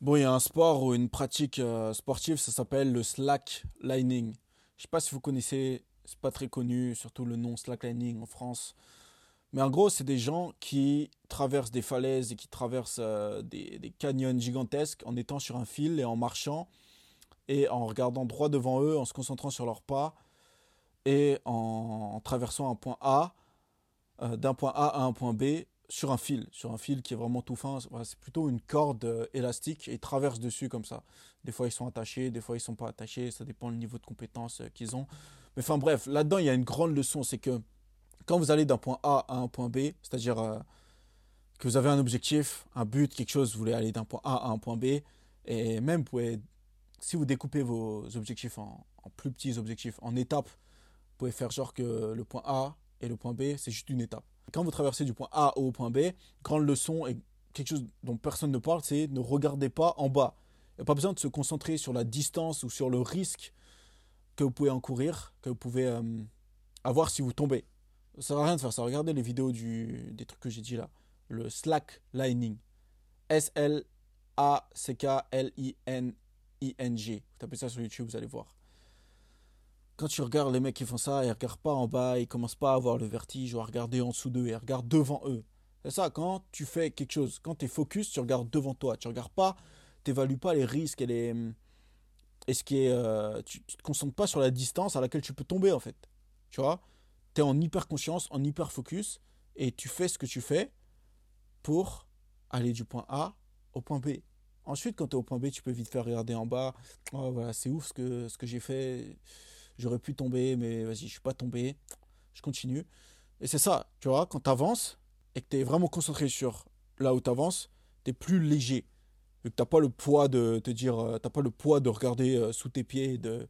Bon, il y a un sport ou une pratique euh, sportive, ça s'appelle le slacklining. Je sais pas si vous connaissez, c'est pas très connu, surtout le nom slacklining en France. Mais en gros, c'est des gens qui traversent des falaises et qui traversent euh, des, des canyons gigantesques en étant sur un fil et en marchant et en regardant droit devant eux, en se concentrant sur leurs pas et en, traversant un point A, euh, d'un point A à un point B sur un fil, sur un fil qui est vraiment tout fin. c'est plutôt une corde euh, élastique et ils traversent dessus comme ça. Des fois ils sont attachés, des fois ils sont pas attachés, ça dépend du niveau de compétence euh, qu'ils ont. Mais enfin bref, là-dedans il y a une grande leçon, c'est que quand vous allez d'un point A à un point B, c'est-à-dire que vous avez un objectif, un but, quelque chose, vous voulez aller d'un point A à un point B, et même pouvez si vous découpez vos objectifs en, plus petits objectifs, en étapes, vous pouvez faire genre que le point A et le point B, c'est juste une étape. Quand vous traversez du point A au point B, grande leçon et quelque chose dont personne ne parle, c'est ne regardez pas en bas. Il n'y a pas besoin de se concentrer sur la distance ou sur le risque que vous pouvez encourir, que vous pouvez euh, avoir si vous tombez. Ça ne sert à rien de faire ça. Regardez les vidéos du, des trucs que j'ai dit là. Le slack lining. S-L-A-C-K-L-I-N ING. Vous tapez ça sur YouTube, vous allez voir. Quand tu regardes les mecs qui font ça, ils regardent pas en bas, ils commencent pas à avoir le vertige ou à regarder en dessous d'eux, ils regardent devant eux. C'est ça, quand tu fais quelque chose, quand tu es focus, tu regardes devant toi. Tu regardes pas, tu n'évalues pas les risques et les. Ce qui est. Euh, tu, ne te concentres pas sur la distance à laquelle tu peux tomber en fait. Tu vois? Tu es en hyper conscience, en hyper focus et tu fais ce que tu fais pour aller du point A au point B. Ensuite, quand tu es au point B, tu peux vite faire regarder en bas. Oh, voilà, c'est ouf ce que, ce que j'ai fait. J'aurais pu tomber, mais vas-y, je suis pas tombé. Je continue. Et c'est ça, tu vois, quand tu avances et que tu es vraiment concentré sur là où tu avances, tu es plus léger. Vu que tu n'as pas le poids de te dire, euh, t'as pas le poids de regarder euh, sous tes pieds, de,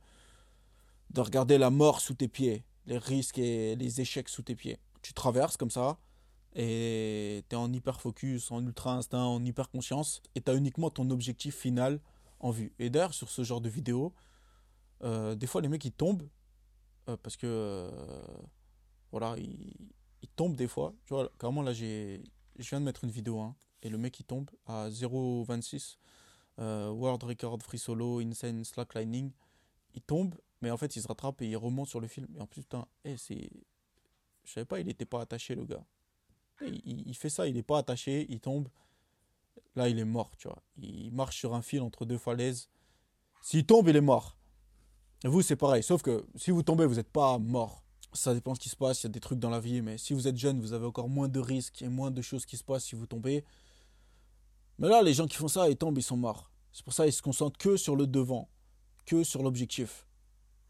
de regarder la mort sous tes pieds, les risques et les échecs sous tes pieds. Tu traverses comme ça, et tu es en hyper focus, en ultra instinct, en hyper conscience, et tu as uniquement ton objectif final en vue. Et d'ailleurs, sur ce genre de vidéo, euh, des fois les mecs ils tombent, euh, parce que euh, voilà, ils, tombent des fois. Tu vois, carrément là, j'ai, je viens de mettre une vidéo, hein, et le mec il tombe à 0,26, World Record Free Solo, Insane Slacklining. Il tombe, mais en fait il se rattrape et il remonte sur le film. Et en plus, putain, hey, c'est. Je savais pas, il était pas attaché le gars. Il, fait ça, il n'est pas attaché, il tombe. Là, il est mort, tu vois. Il marche sur un fil entre deux falaises. S'il tombe, il est mort. Vous, c'est pareil. Sauf que si vous tombez, vous n'êtes pas mort. Ça dépend de ce qui se passe. Il y a des trucs dans la vie. Mais si vous êtes jeune, vous avez encore moins de risques et moins de choses qui se passent si vous tombez. Mais là, les gens qui font ça, ils tombent, ils sont morts. C'est pour ça qu'ils se concentrent que sur le devant, que sur l'objectif.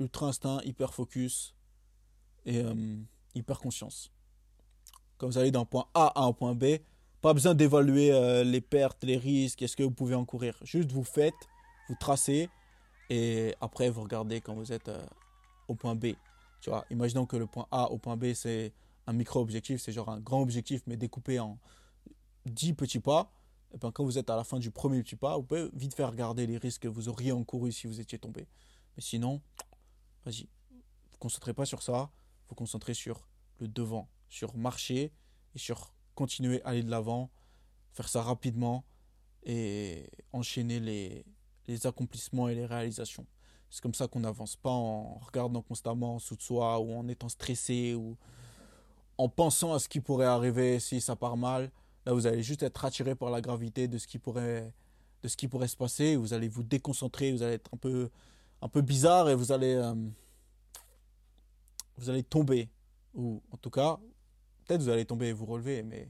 Ultra instinct, hyper focus et euh, hyper conscience. Quand vous allez d'un point A à un point B, pas besoin d'évaluer euh, les pertes, les risques, est-ce que vous pouvez encourir. Juste vous faites, vous tracez et après vous regardez quand vous êtes euh, au point B. Tu vois, imaginons que le point A au point B c'est un micro-objectif, c'est genre un grand objectif mais découpé en 10 petits pas. Et bien quand vous êtes à la fin du premier petit pas, vous pouvez vite faire regarder les risques que vous auriez encouru si vous étiez tombé. Mais sinon, vas-y, vous concentrez pas sur ça, vous concentrez sur le devant, sur marcher et sur continuer à aller de l'avant, faire ça rapidement et enchaîner les, les accomplissements et les réalisations. C'est comme ça qu'on n'avance pas en regardant constamment en dessous de soi ou en étant stressé ou en pensant à ce qui pourrait arriver si ça part mal. Là, vous allez juste être attiré par la gravité de ce qui pourrait, de ce qui pourrait se passer. Vous allez vous déconcentrer, vous allez être un peu, un peu bizarre et vous allez, euh, vous allez tomber. Ou en tout cas, Peut-être vous allez tomber et vous relever, mais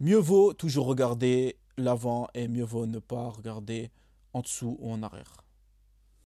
mieux vaut toujours regarder l'avant et mieux vaut ne pas regarder en dessous ou en arrière.